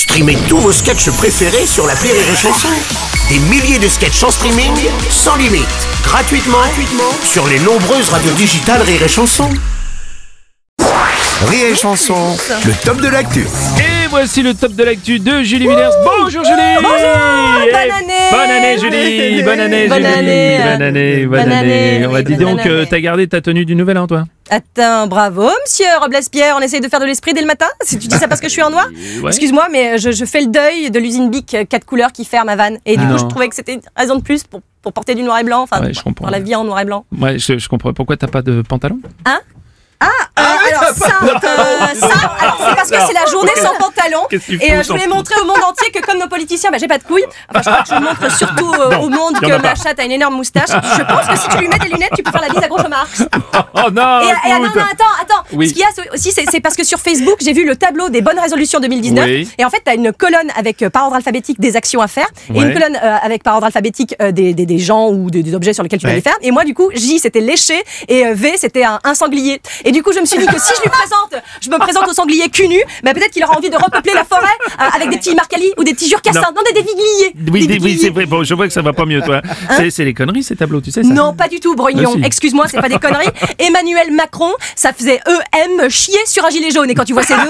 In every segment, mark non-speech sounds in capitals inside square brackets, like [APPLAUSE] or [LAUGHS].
Streamez tous vos sketchs préférés sur la Rire et Chanson. Des milliers de sketchs en streaming, sans limite, gratuitement, gratuitement sur les nombreuses radios digitales Rire et Chanson. Rire et Chanson, le top de l'actu. Et voici le top de l'actu de Julie Villers. Bonjour Julie Bonjour, Et bonne année Bonne année Julie Bonne année Bonne Julie année. Bonne année, bonne Bonne année année, On va dire donc que année. t'as gardé ta tenue du nouvel an toi Attends, bravo, monsieur Robles-Pierre, on essaye de faire de l'esprit dès le matin Si tu dis ça parce que je suis en noir Ouais. Excuse-moi, mais je, je fais le deuil de l'usine Bic 4 couleurs qui ferme à Vannes. Et du Ah coup, non. je trouvais que c'était une raison de plus pour, pour porter du noir et blanc, enfin, Ouais, je comprends. pour la vie en noir et blanc. Ouais, je, je comprends. Pourquoi t'as pas de pantalon? Euh, euh, c'est parce que c'est la journée sans pantalon. Et euh, je voulais montrer au monde entier que comme nos politiciens, bah, j'ai pas de couilles. Enfin, je crois que je montre surtout euh, au monde que ma chatte a une énorme moustache. Je pense que si tu lui mets des lunettes, tu peux faire la bise à Groucho Marx. [LAUGHS] Oh non Et, et, ah, non, écoute. non, attends, attends. Oui. Ce qu'il y a aussi, c'est parce que sur Facebook, j'ai vu le tableau des bonnes résolutions 2019. Oui. Et en fait, tu as une colonne avec par ordre alphabétique des actions à faire et Ouais. une colonne avec par ordre alphabétique des, des, des gens ou des, des objets sur lesquels tu Ouais. les faire. Et moi, du coup, J, c'était léché et V, c'était un, un sanglier. Et du coup, je me suis dit que si je lui présente, je me présente au sanglier cul nu, bah, peut-être qu'il aura envie de repeupler la forêt euh, avec des petits marcalis ou des petits jurcassins. Non. Non, des, des vigliers. Oui, Des des- oui, c'est vrai. Bon, je vois que ça va pas mieux, toi. C'est- C'est les conneries, ces tableaux, tu sais ça Non, pas du tout, Brognon. Si. Excuse-moi, c'est pas des conneries. [LAUGHS] Emmanuel Macron, ça faisait EM chier sur un gilet jaune. Et quand tu vois ces deux,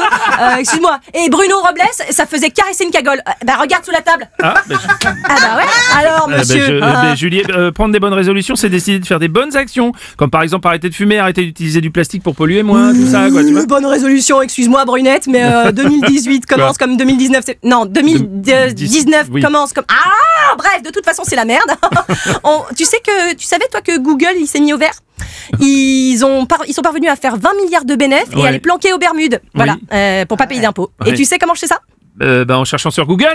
euh, excuse-moi. Et Bruno Robles, ça faisait caresser une cagole. Euh, bah regarde sous la table. Ah, bah, je- Ah bah ouais. Alors Euh, bah, monsieur. je- ah. bah, Julie, prendre des bonnes résolutions, c'est décider de faire des bonnes actions. Comme par exemple arrêter de fumer, arrêter d'utiliser du plastique pour polluer moins, tout ça, quoi, tu vois. Bonne résolution, excuse-moi Brunette, mais euh, [LAUGHS] 2018 commence comme 2019. c'est- Non, 2019 oui. commence comme. Ah Bref, de toute façon, c'est la merde. [LAUGHS] On- tu sais que tu savais toi que Google il s'est mis au vert? Ils, ont par- ils sont parvenus à faire 20 milliards de bénéfices et Ouais. à les planquer aux Bermudes. Voilà, euh, pour pas payer d'impôts. Ouais. Et tu sais comment je sais ça? Euh, bah, en cherchant sur Google.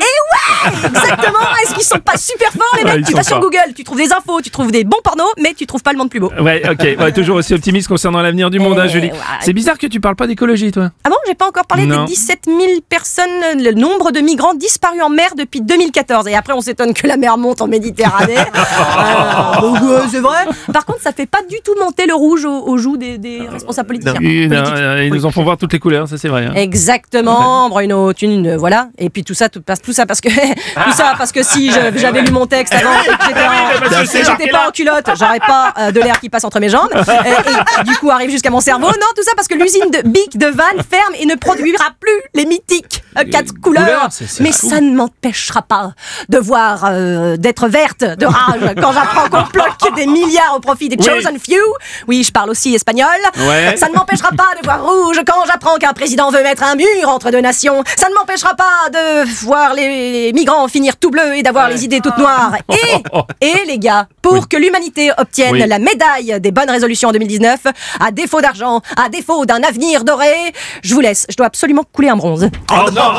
Exactement Est-ce qu'ils sont pas super forts les Ouais, mecs Tu vas sur. Google, tu trouves des infos, tu trouves des bons pornos, mais tu trouves pas le monde plus beau. Ouais, ok. Ouais, [LAUGHS] toujours aussi optimiste concernant l'avenir du monde, hein, Eh, Julie. ouais. C'est bizarre que tu parles pas d'écologie, toi. Ah bon, j'ai pas encore parlé Non. des 17 000 personnes, le nombre de migrants disparus en mer depuis 2014. Et après, on s'étonne que la mer monte en Méditerranée. Euh, [LAUGHS] donc, euh, c'est vrai. Par contre, ça fait pas du tout monter le rouge aux, aux joues des, des responsables politiciens. Ils, Politiques. euh, ils nous en font voir toutes les couleurs, ça c'est vrai. hein. Exactement, Bruno, tu ne- voilà. Et puis tout ça, tout, ça parce que [LAUGHS] tout ça parce que si je- j'avais lu mon texte avant, et que j'étais pas en culotte, j'aurais pas euh, de l'air qui passe entre mes jambes [LAUGHS] et, et du coup arrive jusqu'à mon cerveau. Non, tout ça parce que l'usine de Bic de Vannes ferme et ne produira plus les mythiques euh, quatre couleurs. Mais fou. ça ne m'empêchera pas de voir euh, d'être verte de rage quand j'apprends qu'on bloque des milliards au profit des Oui. chosen few. Oui, je parle aussi espagnol. Ouais. Ça ne m'empêchera pas de voir rouge quand j'apprends qu'un président veut mettre un mur entre deux nations. Ça ne m'empêchera pas de voir les migrants finir tout bleus et d'avoir les idées toutes noires. Et, [LAUGHS] et les gars, pour Oui. que l'humanité obtienne Oui. la médaille des bonnes résolutions en 2019, à défaut d'argent, à défaut d'un avenir doré, je vous laisse. Je dois absolument couler un bronze. Oh non